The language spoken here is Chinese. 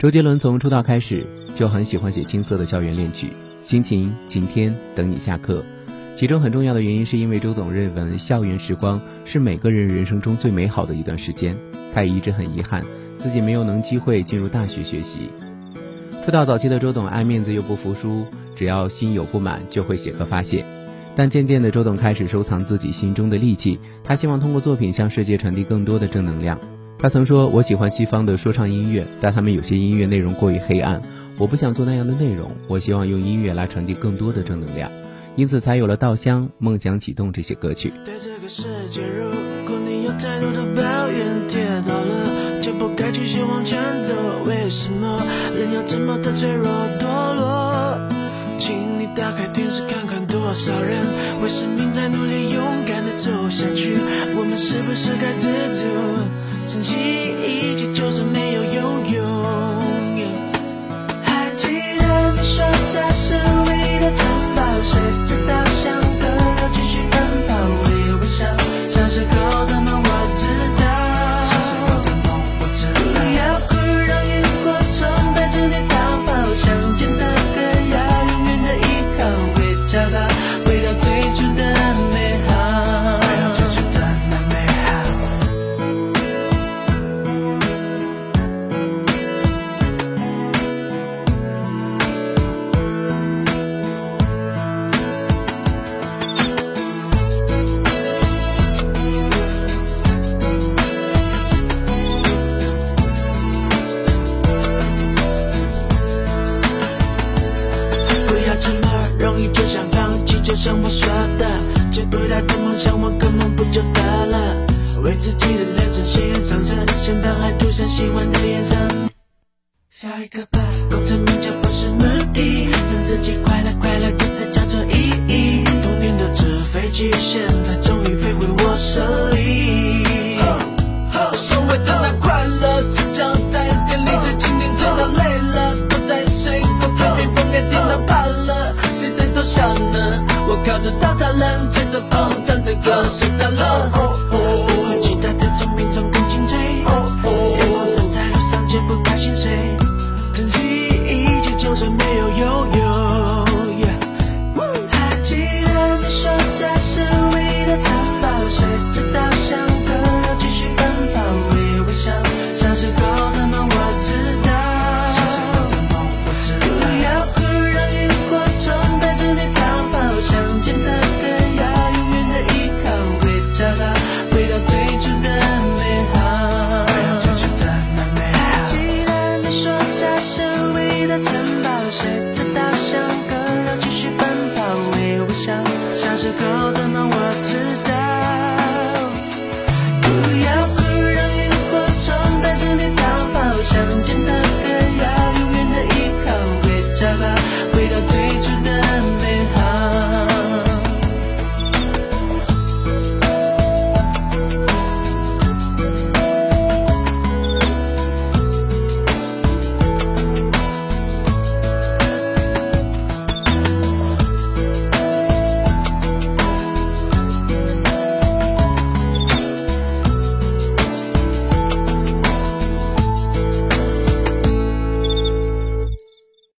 周杰伦从出道开始就很喜欢写青涩的校园恋曲，《心情》《晴天》等你下课。其中很重要的原因是因为周董认为校园时光是每个人人生中最美好的一段时间。他也一直很遗憾自己没有能机会进入大学学习。出道早期的周董爱面子又不服输，只要心有不满就会写歌发泄。但渐渐的，周董开始收藏自己心中的戾气，他希望通过作品向世界传递更多的正能量。他曾说：“我喜欢西方的说唱音乐，但他们有些音乐内容过于黑暗，我不想做那样的内容。我希望用音乐来传递更多的正能量，因此才有了《稻香》《梦想启动》这些歌曲。对这个世界，如果你有太多的抱怨，跌倒了就不该继续往前走。为什么人要这么的脆弱堕落？请你打开电视看看，多少人为生命在努力，勇敢的走下去。我们是不是该知足，珍惜一切，就算没有拥有？还记得你说家是想，我根本不就得了？为自己的人生鲜艳上色，先把爱涂上喜欢的颜色。下一个吧，功成名就不是目的，让自己快乐快乐，这才叫做意义。多年的纸飞机，现在终于飞回我手里。所谓的那快乐，是将在店里在今天甜到累了，都在水沟边被风给电到怕了，谁在偷笑呢？我靠着稻草人，吹着风，唱着歌，睡着了。时候的梦我知道。不要哭让萤火虫带着你逃跑乡间的